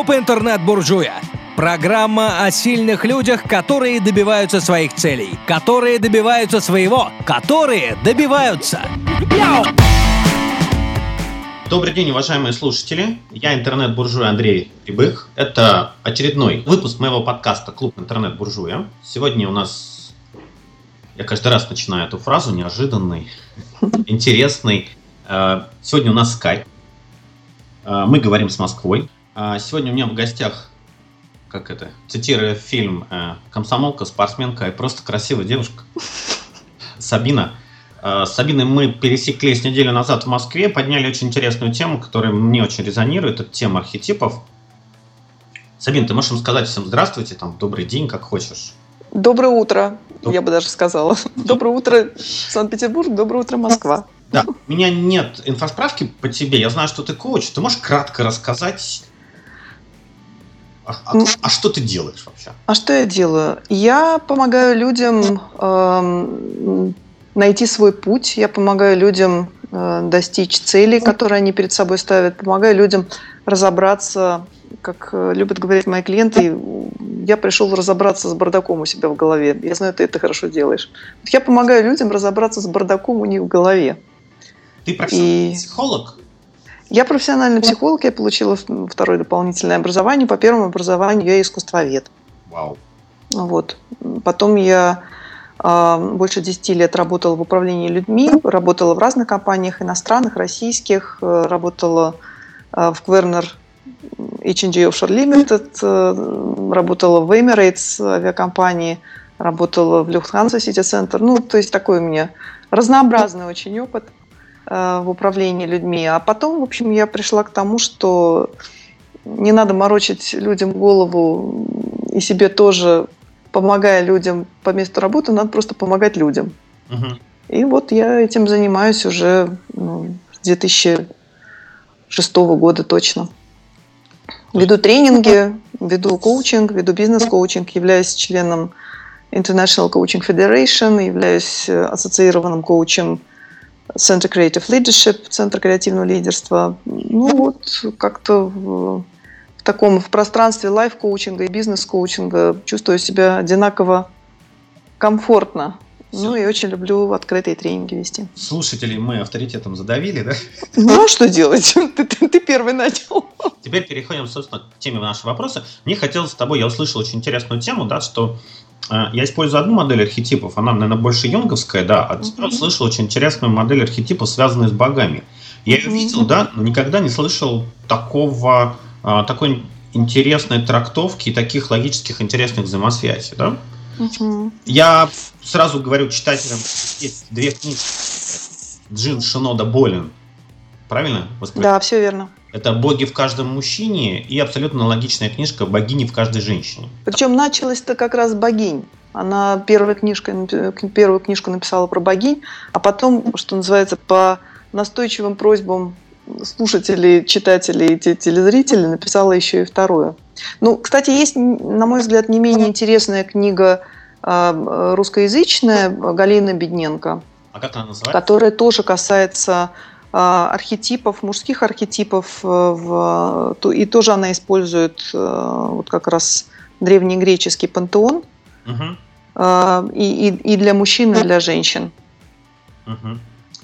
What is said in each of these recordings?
Клуб интернет-буржуя. Программа о сильных людях, которые добиваются своих целей, которые добиваются своего, которые добиваются. Добрый день, уважаемые слушатели. Я интернет-буржуй Андрей Прибых. Это очередной выпуск моего подкаста «Клуб интернет-буржуя». Сегодня у нас... Я каждый раз начинаю эту фразу неожиданный, интересный. Э, сегодня у нас скайп. Э, мы говорим с Москвой. А, сегодня у меня в гостях, как это, цитируя фильм э, «Комсомолка», спортсменка и просто красивая девушка Сабина. Э, с Сабиной мы пересеклись неделю назад в Москве, подняли очень интересную тему, которая мне очень резонирует. Это тема архетипов. Сабин, ты можешь им сказать всем здравствуйте, там, добрый день, как хочешь. Доброе утро, Доб... я бы даже сказала. Доброе утро, Санкт-Петербург, доброе утро, Москва. Да, у меня нет инфосправки по тебе. Я знаю, что ты коуч. Ты можешь кратко рассказать, а, а, а что ты делаешь вообще? А что я делаю? Я помогаю людям э, найти свой путь, я помогаю людям э, достичь целей, которые они перед собой ставят, помогаю людям разобраться, как э, любят говорить мои клиенты, я пришел разобраться с бардаком у себя в голове. Я знаю, ты это хорошо делаешь. Я помогаю людям разобраться с бардаком у них в голове. Ты профессиональный И... психолог? Я профессиональный психолог, я получила второе дополнительное образование. По первому образованию я искусствовед. Вау. Вот. Потом я э, больше 10 лет работала в управлении людьми, работала в разных компаниях, иностранных, российских, э, работала э, в Квернер H&G Offshore Limited, э, работала в Emirates авиакомпании, работала в Lufthansa City Center. Ну, то есть такой у меня разнообразный очень опыт – в управлении людьми. А потом, в общем, я пришла к тому, что не надо морочить людям голову и себе тоже, помогая людям по месту работы, надо просто помогать людям. Угу. И вот я этим занимаюсь уже ну, с 2006 года точно. Веду тренинги, веду коучинг, веду бизнес-коучинг, являюсь членом International Coaching Federation, являюсь ассоциированным коучем Center Creative Leadership, Центр креативного лидерства. Ну вот как-то в, в таком в пространстве лайф-коучинга и бизнес-коучинга чувствую себя одинаково комфортно. Ну и очень люблю открытые тренинги вести. Слушатели мы авторитетом задавили, да? Ну а что делать? Ты, ты, ты первый начал. Теперь переходим, собственно, к теме нашего вопроса. Мне хотелось с тобой, я услышал очень интересную тему, да, что я использую одну модель архетипов, она, наверное, больше юнговская, да, а теперь mm-hmm. слышал очень интересную модель архетипов, связанную с богами. Я ее mm-hmm. видел, да, но никогда не слышал такого, э, такой интересной трактовки и таких логических интересных взаимосвязей, да. Угу. Я сразу говорю читателям, есть две книги. Джин Шинода Болин. Правильно? Да, все верно. Это «Боги в каждом мужчине» и абсолютно логичная книжка «Богини в каждой женщине». Причем началось-то как раз богинь. Она первая книжка, первую книжку написала про богинь, а потом, что называется, по настойчивым просьбам слушателей, читателей и телезрителей написала еще и вторую. Ну, кстати, есть, на мой взгляд, не менее интересная книга а, русскоязычная Галины Бедненко. А как она называется? Которая тоже касается архетипов, мужских архетипов. Э, в, и тоже она использует э, вот как раз древнегреческий пантеон. Угу. И, и, и для мужчин, и для женщин. Угу.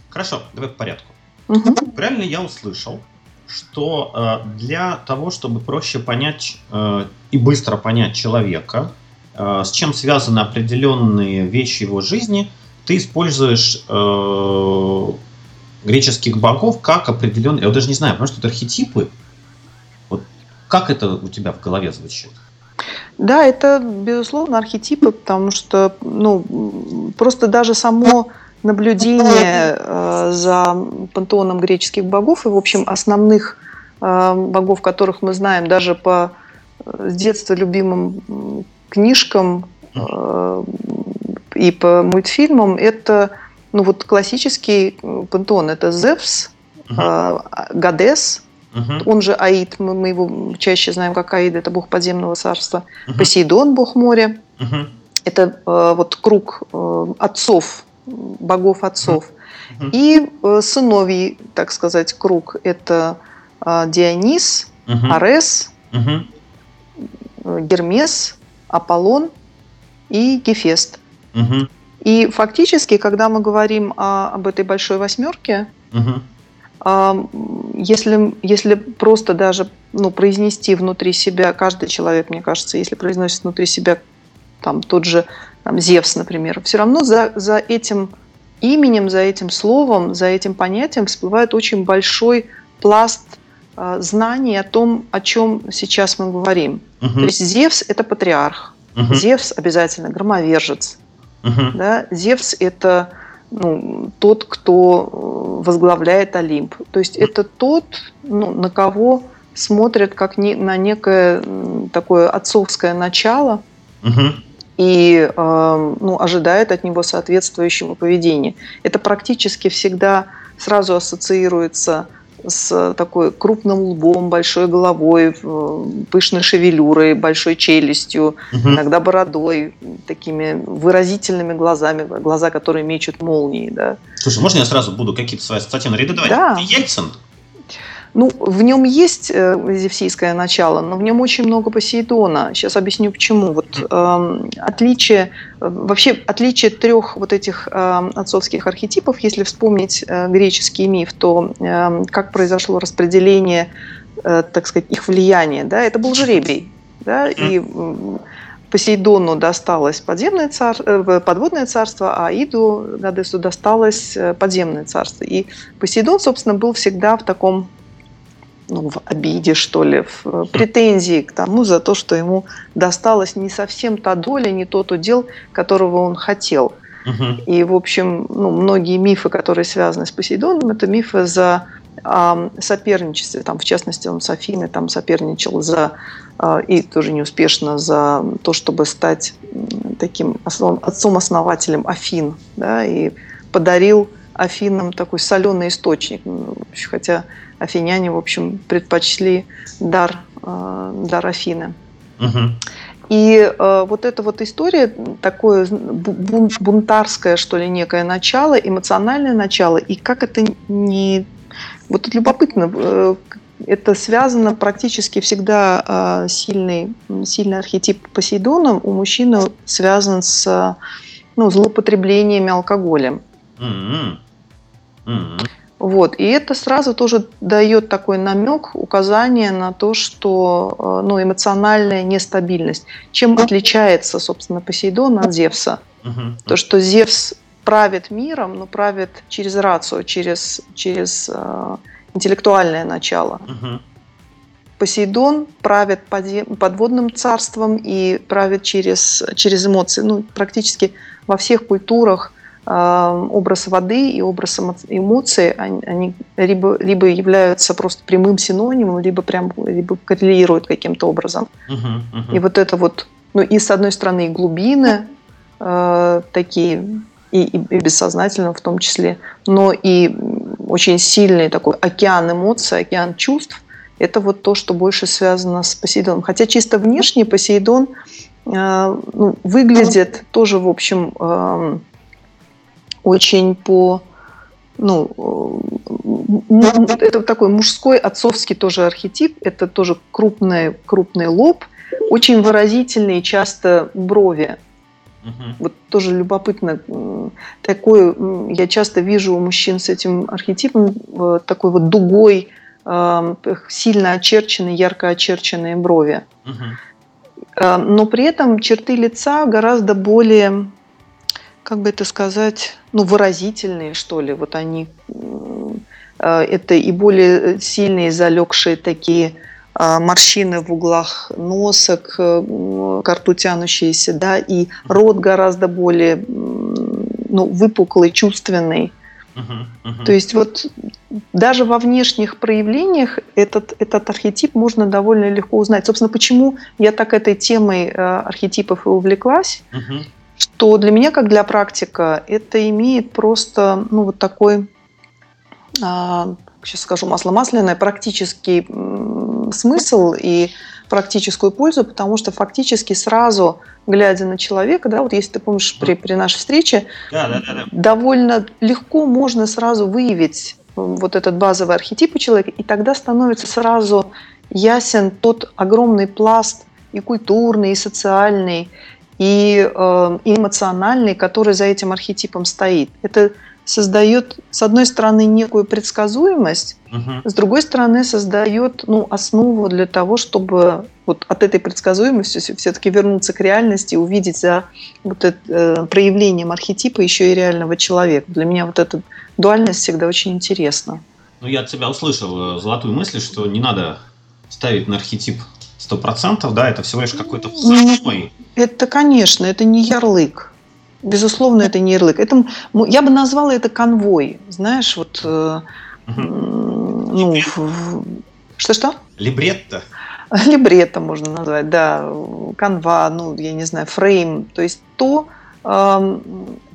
Хорошо, давай по порядку. Угу. Правильно я услышал, что э, для того, чтобы проще понять э, и быстро понять человека, э, с чем связаны определенные вещи его жизни, ты используешь греческих богов как определенные, я даже не знаю, потому что это архетипы. Вот как это у тебя в голове звучит? Да, это, безусловно, архетипы, потому что, ну, просто даже само наблюдение э, за пантеоном греческих богов и, в общем, основных э, богов, которых мы знаем даже по э, с детства любимым книжкам и по мультфильмам, это ну вот классический пантеон. Это Зевс, uh Гадес, uh он же Аид, мы, мы его чаще знаем как Аид, это бог подземного царства. uh Посейдон, бог моря. uh Это вот круг отцов богов отцов. Mm-hmm. И э, сыновий, так сказать, круг – это э, Дионис, mm-hmm. Арес, угу. Гермес, Аполлон и Гефест. Угу. И фактически, когда мы говорим о, об этой большой восьмерке, угу. если, если просто даже ну, произнести внутри себя, каждый человек, мне кажется, если произносит внутри себя там, тот же там, Зевс, например, все равно за, за этим именем, за этим словом, за этим понятием всплывает очень большой пласт э, знаний о том, о чем сейчас мы говорим. Угу. То есть Зевс – это патриарх, угу. Зевс обязательно громовержец, угу. да? Зевс – это ну, тот, кто э, возглавляет Олимп. То есть это тот, ну, на кого смотрят как не, на некое такое отцовское начало, угу и э, ну, ожидает от него соответствующего поведения. Это практически всегда сразу ассоциируется с такой крупным лбом, большой головой, пышной шевелюрой, большой челюстью, угу. иногда бородой, такими выразительными глазами, глаза, которые мечут молнии. Да. Слушай, можно я сразу буду какие-то свои ассоциативные ряды давать? Да. Ельцин? Ну, в нем есть э, зевсийское начало, но в нем очень много Посейдона. Сейчас объясню почему. Вот э, отличие, вообще отличие трех вот этих э, отцовских архетипов, если вспомнить э, греческий миф, то э, как произошло распределение, э, так сказать, их влияния, да, это был жребий, да, и э, Посейдону досталось подземное цар... Э, подводное царство, а Иду, Гадесу, досталось э, подземное царство. И Посейдон, собственно, был всегда в таком ну, в обиде, что ли, в э, претензии к тому за то, что ему досталась не совсем та доля, не тот удел, которого он хотел. Угу. И, в общем, ну, многие мифы, которые связаны с Посейдоном, это мифы за э, соперничестве. Там, в частности, он с Афиной там, соперничал за, э, и тоже неуспешно, за то, чтобы стать таким отцом-основателем Афин. Да, и подарил Афинам такой соленый источник. Ну, хотя афиняне, в общем, предпочли дар, э, дар Афины. Угу. И э, вот эта вот история, такое бун, бунтарское, что ли, некое начало, эмоциональное начало, и как это не... Вот это любопытно, э, это связано практически всегда э, сильный, сильный архетип Посейдона у мужчины связан с ну, злоупотреблениями алкоголем. Mm-hmm. Mm-hmm. Вот. И это сразу тоже дает такой намек, указание на то, что э, ну, эмоциональная нестабильность. Чем отличается, собственно, Посейдон от Зевса? То, что Зевс правит миром, но правит через рацию, через, через э, интеллектуальное начало. Посейдон правит подводным царством и правит через, через эмоции. Ну, практически во всех культурах образ воды и образ эмоций, они либо, либо являются просто прямым синонимом, либо прям либо коррелируют каким-то образом. Uh-huh, uh-huh. И вот это вот, ну и с одной стороны и глубины э, такие, и, и, и бессознательно в том числе, но и очень сильный такой океан эмоций, океан чувств, это вот то, что больше связано с Посейдоном. Хотя чисто внешне Посейдон э, ну, выглядит тоже, в общем, э, очень по ну, это такой мужской, отцовский тоже архетип, это тоже крупный, крупный лоб, очень выразительные часто брови. Uh-huh. Вот тоже любопытно. Такое я часто вижу у мужчин с этим архетипом э, такой вот дугой, э, сильно очерченные, ярко очерченные брови. Uh-huh. Но при этом черты лица гораздо более как бы это сказать, ну, выразительные, что ли. Вот они, э, это и более сильные залегшие такие а, морщины в углах носа, к, к рту тянущиеся, да, и рот гораздо более ну, выпуклый, чувственный. Uh-huh, uh-huh. То есть вот даже во внешних проявлениях этот, этот архетип можно довольно легко узнать. Собственно, почему я так этой темой э, архетипов и увлеклась, uh-huh что для меня, как для практика, это имеет просто ну, вот такой, а, сейчас скажу масло-масляное, практический смысл и практическую пользу, потому что фактически сразу, глядя на человека, да, вот если ты помнишь при, при нашей встрече, да, да, да, да. довольно легко можно сразу выявить вот этот базовый архетип у человека, и тогда становится сразу ясен тот огромный пласт и культурный, и социальный, и э, эмоциональный, который за этим архетипом стоит. Это создает, с одной стороны, некую предсказуемость, угу. с другой стороны, создает ну, основу для того, чтобы вот от этой предсказуемости все-таки вернуться к реальности, увидеть за вот это, э, проявлением архетипа еще и реального человека. Для меня вот эта дуальность всегда очень интересна. Ну, я от тебя услышал э, золотую мысль, что не надо ставить на архетип сто процентов, да, это всего лишь какой-то ну, Это, конечно, это не ярлык. Безусловно, это не ярлык. Это, я бы назвала это конвой. Знаешь, вот... Угу. Ну, что-что? Либретто. Либретто можно назвать, да. Канва, ну, я не знаю, фрейм. То есть то, э,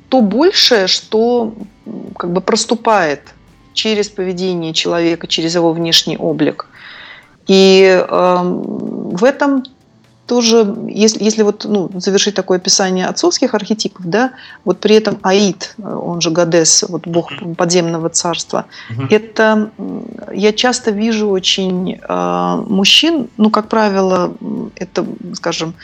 то большее, что как бы проступает через поведение человека, через его внешний облик. И э, в этом тоже, если, если вот, ну, завершить такое описание отцовских архетипов, да, вот при этом Аид, он же Гадес, вот бог подземного царства, uh-huh. это я часто вижу очень э, мужчин, ну, как правило, это, скажем,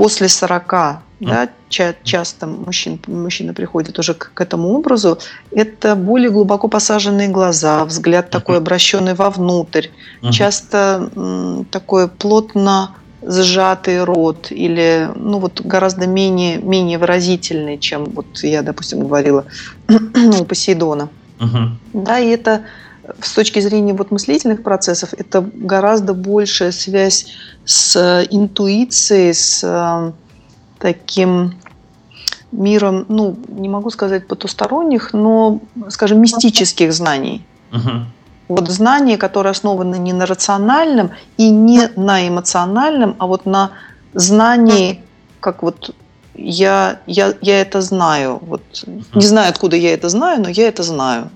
после 40, uh-huh. да, ча- часто мужчин, мужчина приходит уже к, к этому образу, это более глубоко посаженные глаза, взгляд uh-huh. такой обращенный вовнутрь, uh-huh. часто м, такое плотно сжатый рот или ну вот гораздо менее менее выразительный, чем вот я, допустим, говорила у Посейдона. Uh-huh. Да, и это с точки зрения вот мыслительных процессов это гораздо большая связь с интуицией, с э, таким миром, ну не могу сказать потусторонних, но, скажем, мистических знаний. Uh-huh вот знание, которое основано не на рациональном и не на эмоциональном, а вот на знании, как вот я, я, я это знаю. Вот, не знаю, откуда я это знаю, но я это знаю.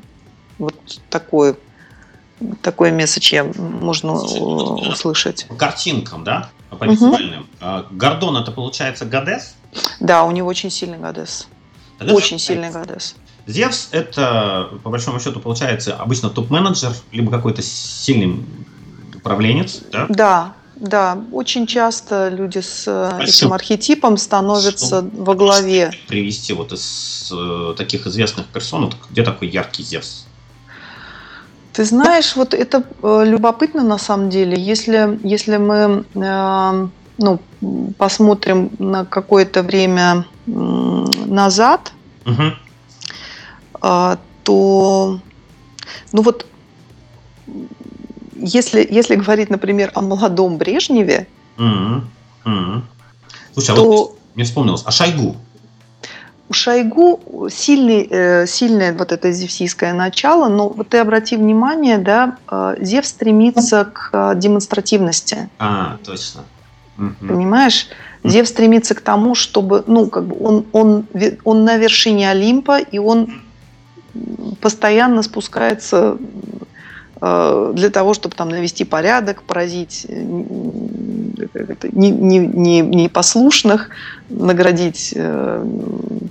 Вот такой, такой месседж я можно услышать. По картинкам, да? По визуальным. Угу. Гордон это получается Гадес? Да, у него очень сильный Гадес. Очень сильный Гадес. Зевс – это, по большому счету, получается обычно топ-менеджер, либо какой-то сильный управленец, да? Да, да. Очень часто люди с Спасибо. этим архетипом становятся Что во главе. Привести вот из э, таких известных персон, где такой яркий Зевс? Ты знаешь, вот это э, любопытно на самом деле. Если, если мы э, ну, посмотрим на какое-то время назад, угу а, то, ну вот, если, если говорить, например, о молодом Брежневе, mm-hmm. Mm-hmm. Слушай, то... а вот мне вспомнилось, а Шойгу? У Шойгу сильный, э, сильное вот это зевсийское начало, но вот ты обрати внимание, да, э, Зев стремится к э, демонстративности. А, точно. Понимаешь? Зев стремится к тому, чтобы, ну, как бы он, он, он на вершине Олимпа, и он постоянно спускается для того, чтобы там навести порядок, поразить непослушных, наградить э,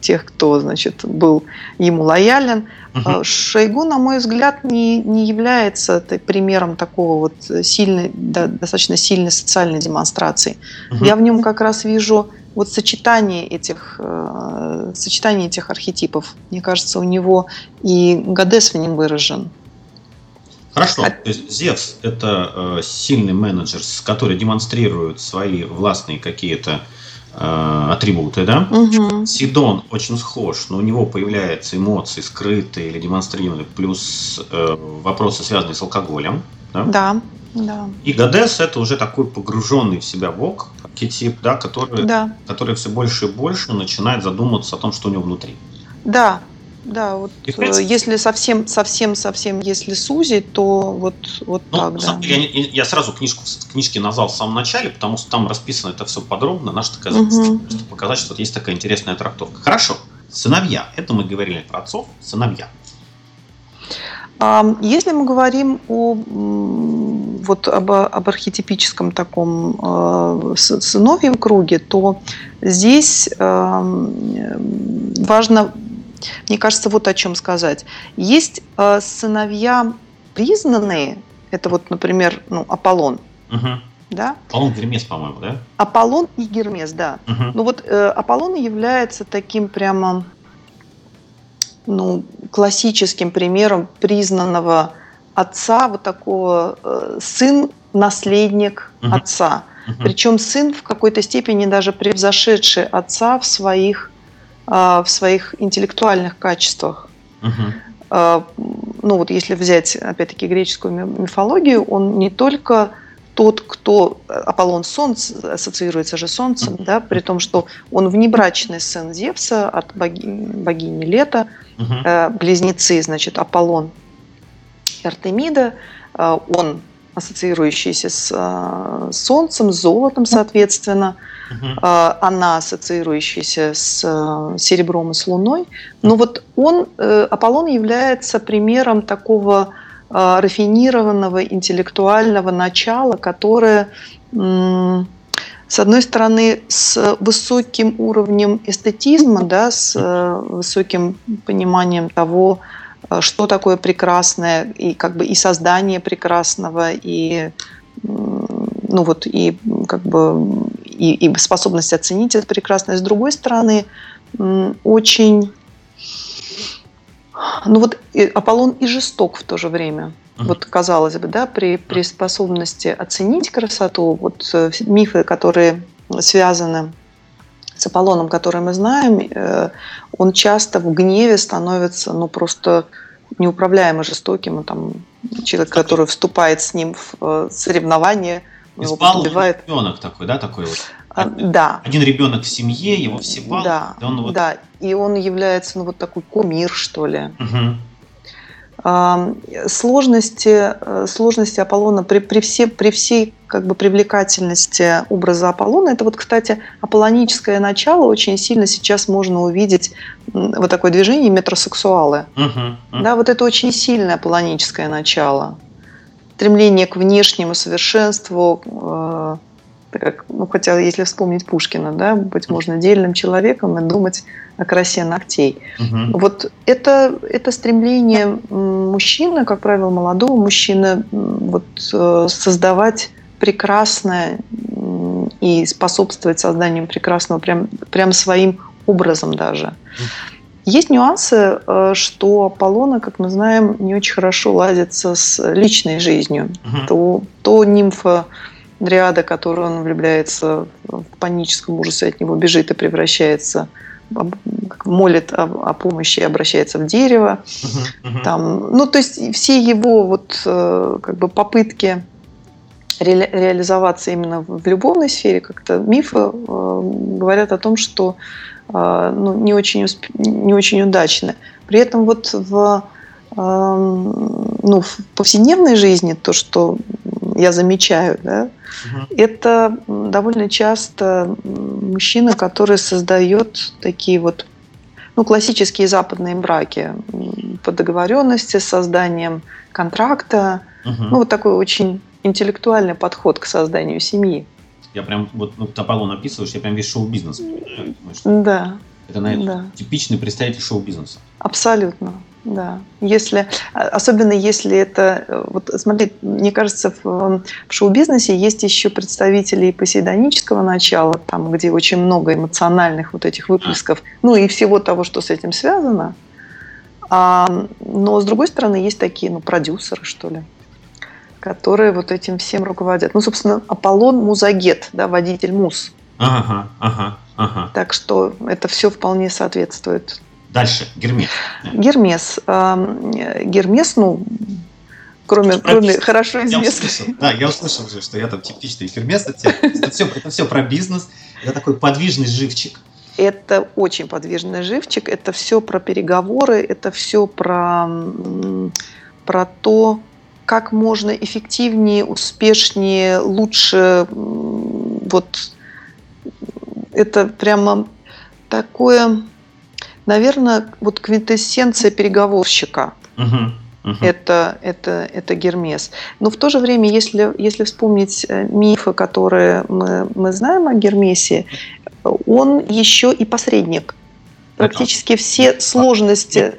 тех, кто значит, был ему лоялен. Угу. Шойгу, на мой взгляд, не, не является примером такого вот сильной, да, достаточно сильной социальной демонстрации. Угу. Я в нем как раз вижу вот сочетание этих, э, сочетание этих архетипов, мне кажется, у него и Гадес в нем выражен. Хорошо. А... То есть Зевс – это э, сильный менеджер, который демонстрирует свои властные какие-то э, атрибуты, да? Угу. Сидон очень схож, но у него появляются эмоции скрытые или демонстрированные, плюс э, вопросы, связанные с алкоголем. Да. да. Да. И Гадес это уже такой погруженный в себя бог, архетип, да, который, да. который все больше и больше начинает задумываться о том, что у него внутри. Да, да, вот и, принципе, если совсем, совсем, совсем, если сузить, то вот, вот ну, так, да. Я, я сразу книжку, книжки назвал в самом начале, потому что там расписано это все подробно, наша такая угу. чтобы показать, что вот есть такая интересная трактовка. Хорошо, сыновья, это мы говорили про отцов, сыновья. Если мы говорим о, вот об, об архетипическом таком э, сыновьем круге, то здесь э, важно, мне кажется, вот о чем сказать. Есть э, сыновья признанные, это вот, например, ну, Аполлон, Угу. Да? Аполлон Гермес, по-моему, да? Аполлон и Гермес, да. Угу. Ну вот э, Аполлон является таким прямо ну, классическим примером признанного отца, вот такого э, сын, наследник Мгм. отца. Угу. Причем сын в какой-то степени даже превзошедший отца в своих, в своих интеллектуальных качествах. Угу. А, Ну вот если взять, опять-таки, греческую ми- мифологию, он не только тот, кто Аполлон Солнце ассоциируется же Солнцем, Мгм. да, при том, что он внебрачный сын Зевса от боги- богини Лета, э, близнецы, значит, Аполлон и Артемида, э, он ассоциирующийся с э, Солнцем, с золотом, соответственно, э, она ассоциирующаяся с э, серебром и с Луной. Но вот он, э, Аполлон является примером такого рафинированного интеллектуального начала, которое с одной стороны, с высоким уровнем эстетизма, да, с э, высоким пониманием того, что такое прекрасное, и как бы и создание прекрасного, и ну вот и как бы и, и способность оценить это прекрасное. С другой стороны, очень ну вот и Аполлон и жесток в то же время. Мгм. Вот казалось бы, да, при, при способности оценить красоту, вот э, мифы, которые связаны с Аполлоном, которые мы знаем, э, он часто в гневе становится, ну, просто неуправляемо жестоким. Там человек, который вступает с ним в э, соревнование, его побивает. ребенок такой, да, такой вот. А, да, Один ребенок в семье, его все балуют, да, и он вот... да. И он является, ну, вот такой кумир, что ли. Мгм. Сложности, э, сложности Аполлона при, при, все, при всей как бы, привлекательности образа Аполлона, это вот, кстати, аполлоническое начало очень сильно сейчас можно увидеть вот такое движение метросексуалы. Мгм. Мгм. Да, вот это очень сильное аполлоническое начало. Стремление к внешнему совершенству, э, так как, ну, хотя если вспомнить Пушкина, да, быть можно дельным человеком и думать о красе ногтей. Мгм. Вот это, это стремление мужчины, как правило, молодого мужчины, вот, э, создавать прекрасное и способствовать созданию прекрасного прям, прям своим образом даже. Есть нюансы, э, что Аполлона, как мы знаем, не очень хорошо ладится с личной жизнью. Мгм. То, то нимфа Дриада, которую он влюбляется в паническом ужасе, от него бежит и превращается, молит о, о помощи и обращается в дерево. Мгм. Мгм. Там, ну, то есть все его вот э, как бы попытки ре- реализоваться именно в любовной сфере, как-то мифы э, говорят о том, что э, ну, не, очень, усп- не очень удачны. При этом вот в, эм, ну, в повседневной жизни то, что я замечаю, да, Мгм. это довольно часто мужчина, который создает такие вот ну, классические западные браки по договоренности с созданием контракта. Мгм. Ну, вот такой очень интеллектуальный подход к созданию семьи. Я прям, вот, ну, Аполлон описываешь, я прям весь шоу-бизнес Да, Это, наверное, да. типичный представитель шоу-бизнеса. Абсолютно, да. Если, а- особенно если это, э, вот смотри, мне кажется, в, в шоу-бизнесе есть еще представители и посейдонического начала, там, где очень много эмоциональных вот этих выплесков, ну и всего того, что с этим связано. А, но с другой стороны, есть такие, ну, продюсеры, что ли, которые вот этим всем руководят. Ну, собственно, Аполлон Музагет, да, водитель Муз. Ага, ага, ага. Так что это все вполне соответствует Дальше, Гермес. Гермес. Ам, э, Гермес, ну, кроме, кроме хорошо известных... да, я услышал уже, что я там типичный Гермес. Это, это, все, это все про бизнес. Это такой подвижный живчик. Это очень подвижный живчик, это все про переговоры, это все про, про то, как можно эффективнее, успешнее, лучше. Вот это прямо такое, наверное, вот квинтэссенция переговорщика. Мгм, мгм. это, это, это Гермес. Но в то же время, если, если вспомнить э, мифы, которые мы, мы знаем о Гермесе, он еще и посредник. Практически все сложности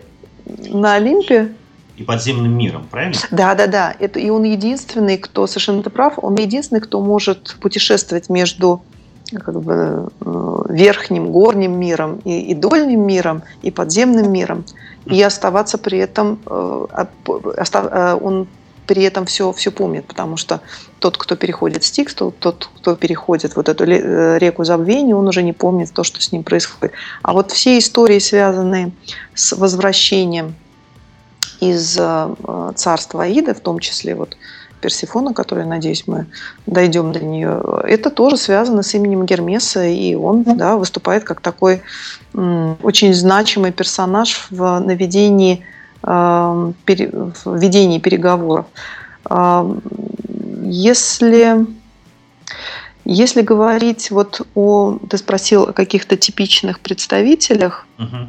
на Олимпе и подземным миром, правильно? Да, да, да. Это, и он единственный, кто, совершенно ты прав, он единственный, кто может путешествовать между как бы, э, верхним, горним миром и, и дольним миром, и подземным миром, и оставаться при этом, э, э, он при этом все, все помнит, потому что тот, кто переходит Стикс, тот, кто переходит вот эту реку забвения, он уже не помнит то, что с ним происходит. А вот все истории, связанные с возвращением из царства Аида, в том числе вот Персифона, которая, надеюсь, мы дойдем до нее, это тоже связано с именем Гермеса, и он да, выступает как такой очень значимый персонаж в наведении, э, пере, в ведении переговоров. Э, если, если говорить вот о, ты спросил о каких-то типичных представителях, угу.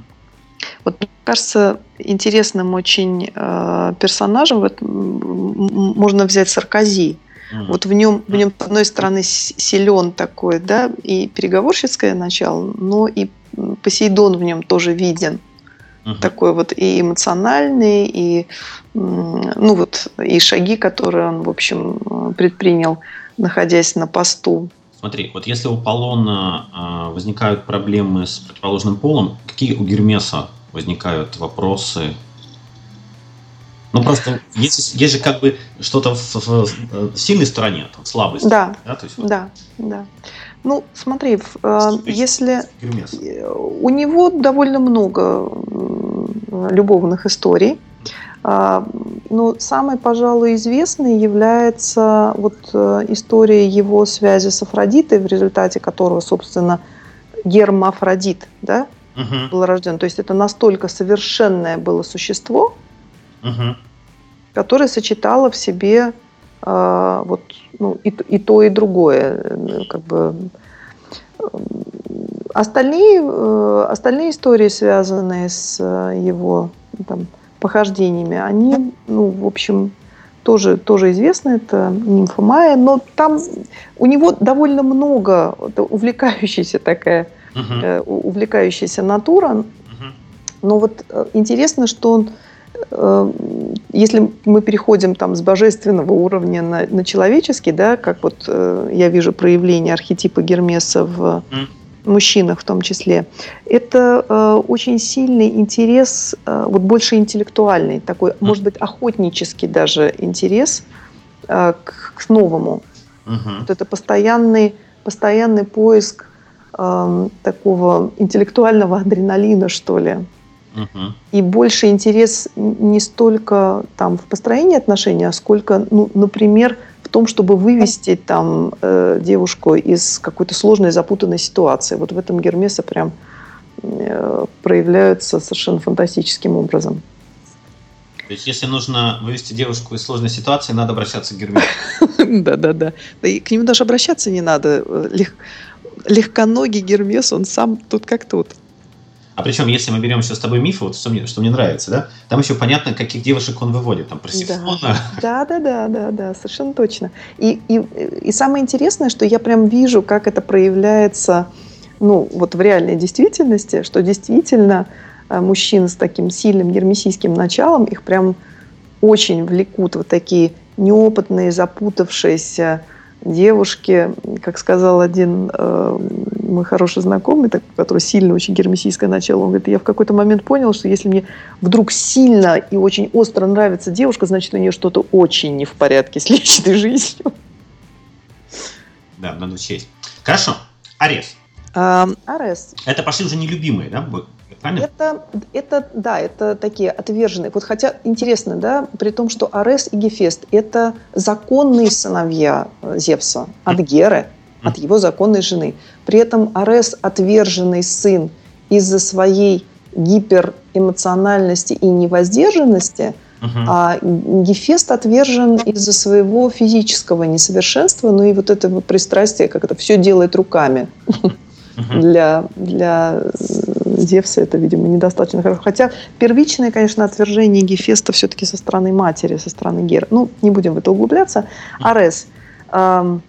Вот мне кажется, интересным очень э, персонажем вот, можно взять Саркози. Mm. Вот в нем, в нем, с одной стороны, силен такой, да, и переговорщицкое начало, но и Посейдон в нем тоже виден. Uh-huh. Такой вот и эмоциональный, и, ну вот, и шаги, которые он, в общем, предпринял, находясь на посту. Смотри, вот если у Полона э, возникают проблемы с противоположным полом, какие у Гермеса возникают вопросы? Ну просто есть, есть же как бы что-то в, в, в сильной стороне, там, слабость. Да, да, то есть, да, да. Ну, смотри, э, если Гермес. у него довольно много любовных историй, а, но самой, пожалуй, известной является вот э, история его связи с Афродитой, в результате которого, собственно, гермафродит да, угу. был рожден. То есть это настолько совершенное было существо, угу. которое сочетало в себе э, вот, ну, и, и то, и другое. Как бы, остальные, э, остальные истории, связанные с его там, похождениями, они, ну, в общем, тоже, тоже известно, это нимфа Майя, но там у него довольно много, увлекающаяся такая, uh-huh. увлекающаяся натура, uh-huh. но вот э, интересно, что он, э, если мы переходим там с божественного уровня на, на человеческий, да, как вот я вижу проявление архетипа Гермеса в uh-huh мужчинах в том числе, это э, очень сильный интерес, э, вот больше интеллектуальный, такой, может быть, охотнический даже интерес э, к, к новому. Uh-huh. Вот это постоянный, постоянный поиск э, такого интеллектуального адреналина, что ли. И больше интерес не столько там в построении отношений, а сколько, ну, например, в том, чтобы вывести там э, девушку из какой-то сложной, запутанной ситуации. Вот в этом Гермеса прям э, проявляются совершенно фантастическим образом. То есть, если нужно вывести девушку из сложной ситуации, надо обращаться к Гермесу. Да-да-да. И к нему даже обращаться не надо. Лег... Легконогий Гермес, он сам тут как тут. А причем, если мы берем сейчас с тобой мифы, вот что мне, что мне нравится, да, там еще понятно, каких девушек он выводит, там, Парсифона. Да, да, да, да, да, совершенно точно. И, и, и самое интересное, что я прям вижу, как это проявляется, ну, вот в реальной действительности, что действительно э, мужчин с таким сильным гермесийским началом, их прям очень влекут вот такие неопытные, запутавшиеся, девушки, как сказал один э, мой хороший знакомый, так, который сильно очень гермесийское начало, он говорит, я в какой-то момент понял, что если мне вдруг сильно и очень остро нравится девушка, значит, у нее что-то очень не в порядке с личной жизнью. Да, надо учесть. Хорошо. Арес. А, Арес. Это пошли уже нелюбимые, да, Правильно? Это, это, да, это такие отверженные. Вот хотя интересно, да, при том, что Арес и Гефест – это законные сыновья Зевса от Геры, от его законной жены. При этом Арес – отверженный сын из-за своей гиперэмоциональности и невоздержанности, uh-huh. а Гефест отвержен из-за своего физического несовершенства, ну и вот этого пристрастия, как это все делает руками. Uh-huh. Для, для Зевса это, видимо, недостаточно хорошо. Хотя первичное, конечно, отвержение Гефеста все-таки со стороны матери, со стороны Гера. Ну, не будем в это углубляться. Арес. Эм,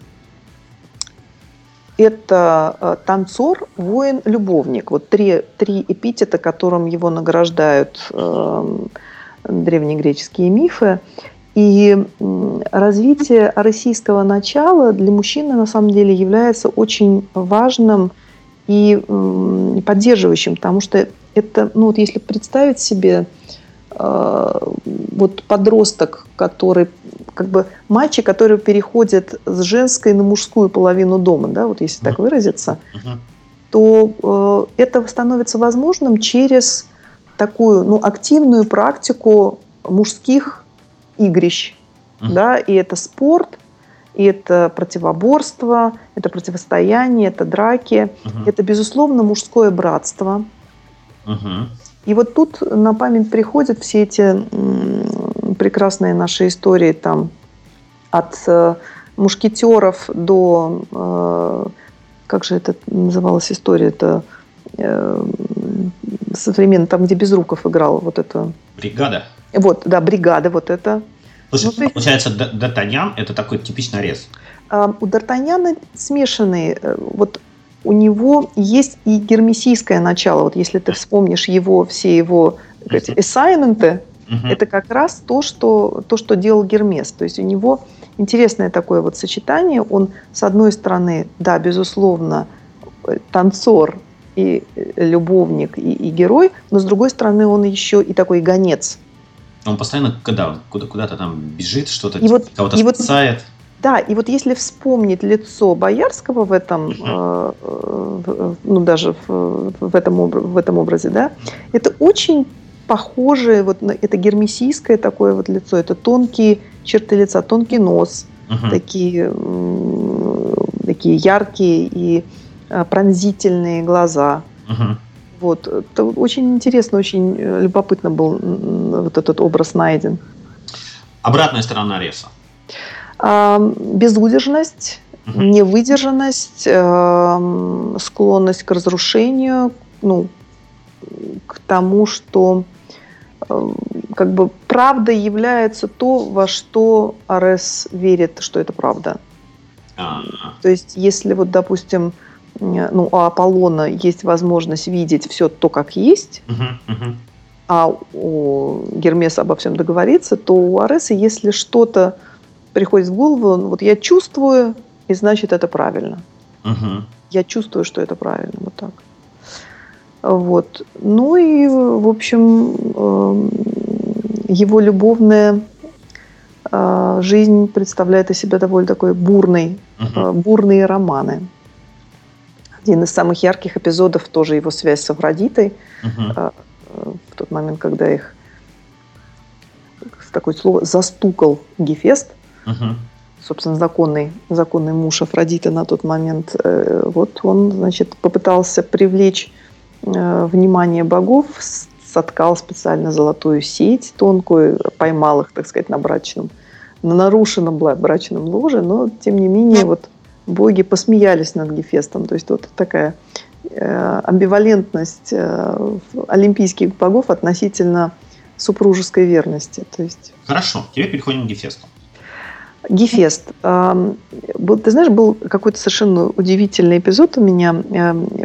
это э, танцор, воин, любовник. Вот три, три эпитета, которым его награждают. Эм, древнегреческие мифы. И развитие российского начала для мужчины на самом деле является очень важным и поддерживающим, потому что это, ну вот если представить себе э, вот подросток, который как бы мальчик, который переходит с женской на мужскую половину дома, да, вот если так выразиться, то э, это становится возможным через такую ну, активную практику мужских игрищ. Uh-huh. Да, и это спорт, и это противоборство, это противостояние, это драки, uh-huh. это, безусловно, мужское братство. Uh-huh. И вот тут на память приходят все эти прекрасные наши истории там от э, мушкетеров до э, как же это называлась история это э, современно там где Безруков играл вот это бригада вот да бригада вот это Слушай, ну, есть... получается, Д'Артаньян – это такой типичный рез. У Д'Артаньяна смешанный. Э, вот у него есть и гермесийское начало. Вот если ты вспомнишь его, все его эти uh-huh. это как раз то что, то, что делал Гермес. То есть у него интересное такое вот сочетание. Он, с одной стороны, да, безусловно, танцор и э, любовник, и, и герой, но с другой стороны, он еще и такой гонец. Он постоянно когда куда, куда-то там бежит, что-то вот, кого-то спасает. Вот, да, и вот если вспомнить лицо Боярского в этом, uh-huh. э, ну даже в, в, этом, в этом образе, да, это очень похожее, вот это гермесийское такое вот лицо, это тонкие черты лица, тонкий нос, uh-huh. такие, такие яркие и э, пронзительные глаза. Uh-huh. Вот. Это очень интересно, очень э, любопытно был вот этот образ найден. Обратная сторона Реса. А, безудержность, угу. невыдержанность, э, склонность к разрушению, ну, к тому, что как бы правда является то, во что Арес верит, что это правда. А-а-а. То есть, если вот, допустим, ну, у Аполлона есть возможность видеть все то, как есть, а у Гермеса обо всем договориться, то у Ареса, если что-то приходит в голову, ну, вот я чувствую, и значит это правильно. Uh-huh. Я чувствую, что это правильно, вот так. Вот. Ну и, в общем, эм, его любовная э, жизнь представляет из себя довольно такой бурный, uh-huh. бурные романы. Один из самых ярких эпизодов тоже его связь с Афродитой. Uh-huh. В тот момент, когда их такое слово застукал Гефест, uh-huh. собственно, законный, законный муж Афродиты на тот момент. Вот он, значит, попытался привлечь внимание богов, соткал специально золотую сеть тонкую, поймал их, так сказать, на брачном, на нарушенном брачном ложе, но, тем не менее, вот боги посмеялись над Гефестом. То есть вот такая э, амбивалентность э, олимпийских богов относительно супружеской верности. То есть... Хорошо, теперь переходим к Гефесту. Гефест. Ты знаешь, был какой-то совершенно удивительный эпизод у меня.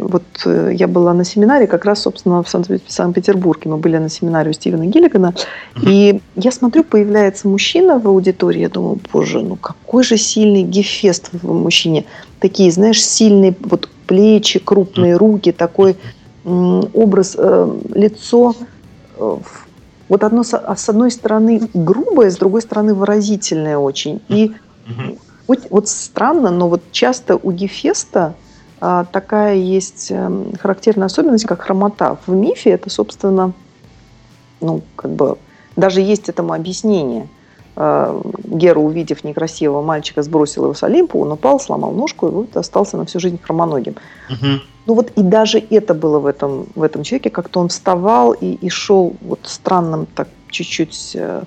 Вот э, я была на семинаре как раз, собственно, в Санкт-Петербурге. Мы были на семинаре у Стивена Гиллигана. И я смотрю, появляется мужчина в аудитории. Я думаю, боже, ну какой же сильный Гефест в мужчине. Такие, знаешь, сильные вот плечи, крупные руки, такой образ, э, лицо э, вот одно а с одной стороны грубое, с другой стороны выразительное очень. И вот, вот странно, но вот часто у Гефеста а, такая есть а, характерная особенность, как хромота. В мифе это, собственно, ну, как бы, даже есть этому объяснение. А, Гера, увидев некрасивого мальчика, сбросил его с Олимпа, он упал, сломал ножку и вот остался на всю жизнь хромоногим. Угу. Ну вот и даже это было в этом, в этом человеке, как-то он вставал и, и шел вот странным так чуть-чуть э,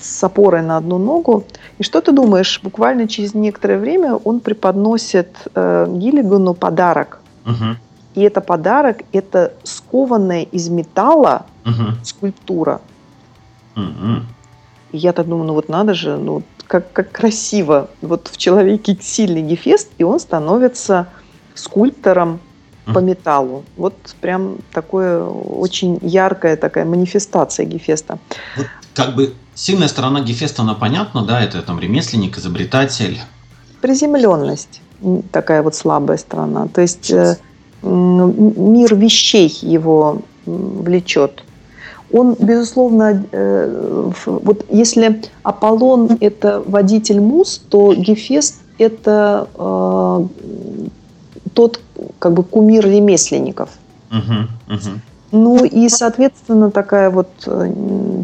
с опорой на одну ногу. И что ты думаешь, буквально через некоторое время он преподносит э, Гиллигану подарок. Угу. И это подарок, это скованная из металла угу. скульптура. Угу. И я так думаю, ну вот надо же, ну как, как красиво. Вот в человеке сильный Гефест, и он становится скульптором по металлу. Вот прям такое очень яркая такая манифестация Гефеста. Вот как бы сильная сторона Гефеста, она понятна, да, это там ремесленник, изобретатель. Приземленность такая вот слабая сторона. То есть э, мир вещей его влечет. Он, безусловно, э, вот если Аполлон – это водитель мус, то Гефест – это э, тот как бы кумир ремесленников. Угу, угу. Ну и, соответственно, такая вот э,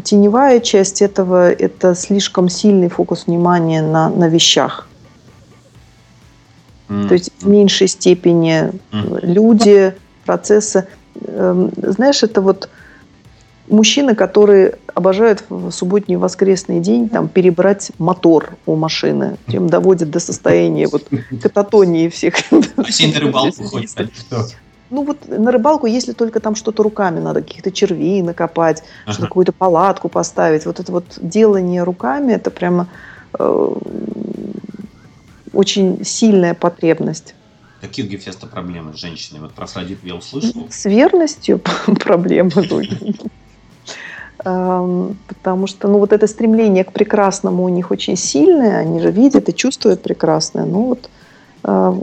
теневая часть этого – это слишком сильный фокус внимания на, на вещах. Mm. То есть в меньшей степени mm. люди, процессы. Эм, знаешь, это вот мужчины, которые обожают в субботний воскресный день там, перебрать мотор у машины, чем доводят до состояния вот, кататонии всех. Осень на рыбалку ходит, ну вот на рыбалку, если только там что-то руками надо, каких-то червей накопать, ага. что какую-то палатку поставить, вот это вот делание руками, это прямо э, очень сильная потребность. Какие у Гефеста проблемы с женщиной? Вот про Афродиту я услышал. С верностью проблемы. Потому что ну, вот это стремление к прекрасному у них очень сильное, они же видят и чувствуют прекрасное. Ну вот а,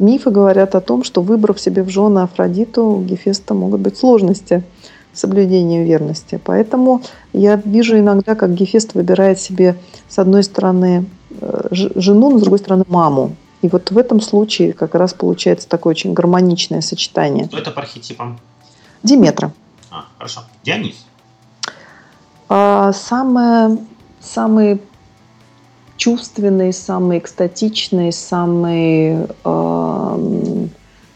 мифы говорят о том, что выбрав себе в жены Афродиту, у Гефеста могут быть сложности с соблюдением верности. Поэтому я вижу иногда, как Гефест выбирает себе, с одной стороны, э, жену, но с другой стороны, маму. И вот в этом случае как раз получается такое очень гармоничное сочетание. Что это по архетипам? Диметра. А, хорошо. Дионис. А, самое, самый чувственный, самый экстатичный, самый, э,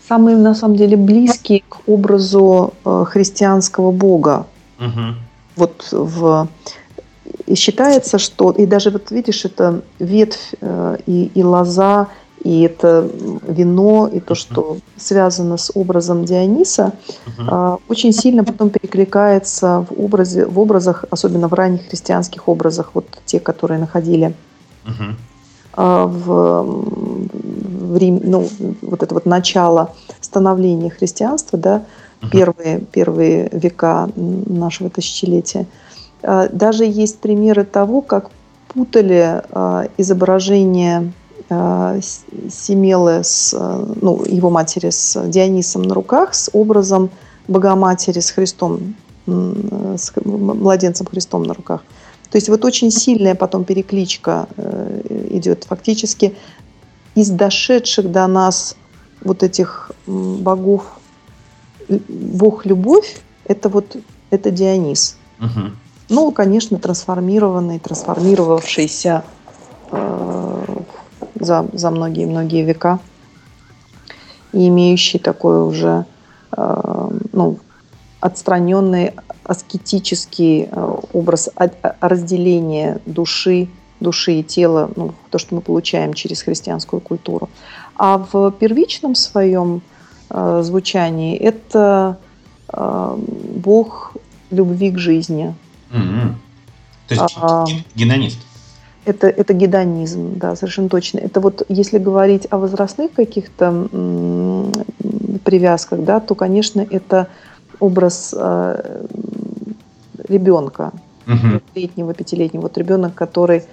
самый на самом деле близкий к образу э, христианского Бога. Угу. Вот в и считается, что и даже вот видишь, это ветвь э, и, и лоза и это вино, и то, что связано с образом Диониса, uh-huh. очень сильно потом перекликается в, образе, в образах, особенно в ранних христианских образах, вот те, которые находили uh-huh. в, в Рим, ну, вот это вот начало становления христианства, да, первые, первые века нашего тысячелетия. А, даже есть примеры того, как путали изображение Семелы с, э, ну, его матери с Дионисом на руках, с образом Богоматери с Христом, с младенцем Христом на руках. То есть вот очень сильная потом перекличка э, идет фактически из дошедших до нас вот этих богов Бог любовь это вот это Дионис. Угу. Ну, конечно, трансформированный, трансформировавшийся за, за многие-многие века и имеющий такой уже э, ну, отстраненный аскетический э, образ разделения души, души и тела, ну, то, что мы получаем через христианскую культуру. А в первичном своем э, звучании это э, Бог любви к жизни. Mm-hmm. То есть а, гедонист это, это гедонизм, да, совершенно точно. Это вот если говорить о возрастных каких-то привязках, да, то, конечно, это образ э, ребенка, угу. летнего, пятилетнего. Вот ребенок, который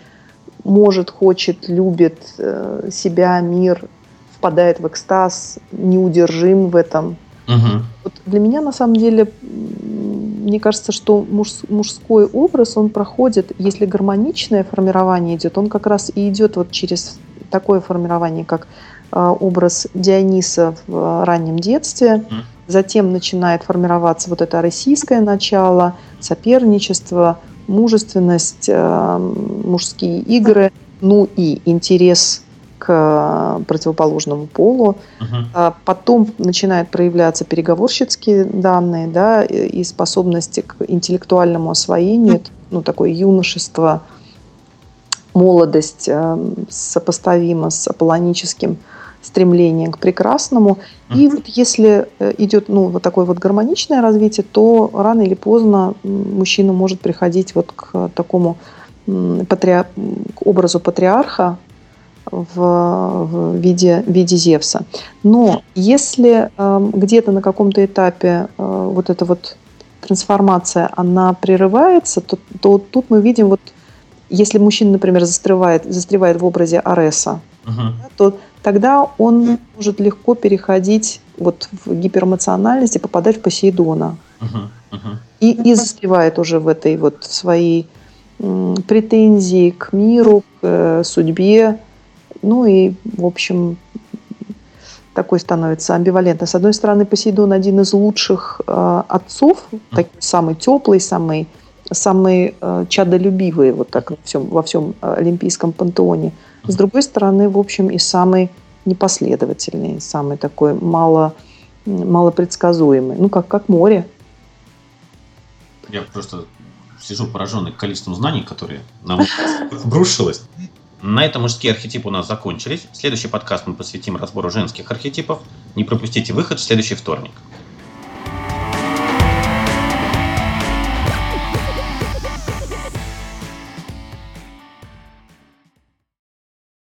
может, хочет, любит э, себя, мир, впадает в экстаз, неудержим в этом. Угу. Вот для меня на самом деле мне кажется, что муж, мужской образ, он проходит, если гармоничное формирование идет, он как раз и идет вот через такое формирование, как э, образ Диониса в э, раннем детстве, затем начинает формироваться вот это российское начало, соперничество, мужественность, э, мужские игры, ну и интерес к э, противоположному полу. Uh-huh. Потом начинают проявляться переговорщицкие данные, да, и способности к интеллектуальному освоению, uh-huh. ну, такое юношество, молодость э, сопоставима с аполлоническим стремлением к прекрасному. Uh-huh. И вот если идет ну, вот такое вот гармоничное развитие, то рано или поздно мужчина может приходить вот к такому патри... к образу патриарха, в, в виде, в виде Зевса. Но если э, где-то на каком-то этапе э, вот эта вот трансформация, она прерывается, то, то тут мы видим вот, если мужчина, например, застревает, застревает в образе Ареса, uh-huh. то тогда он может легко переходить вот в гиперэмоциональность и попадать в Посейдона. Uh-huh. Uh-huh. И, и застревает уже в этой вот своей претензии к миру, к э, судьбе, ну и, в общем, такой становится амбивалентно. С одной стороны, Посейдон один из лучших э, отцов, так, самый теплый, самый, самый э, чадолюбивый вот так во всем, во всем э, олимпийском пантеоне. С другой стороны, в общем, и самый непоследовательный, самый такой мало, малопредсказуемый. Ну, как, как море. Я просто сижу пораженный количеством знаний, которые нам обрушилось. На этом мужские архетипы у нас закончились. Следующий подкаст мы посвятим разбору женских архетипов. Не пропустите выход в следующий вторник.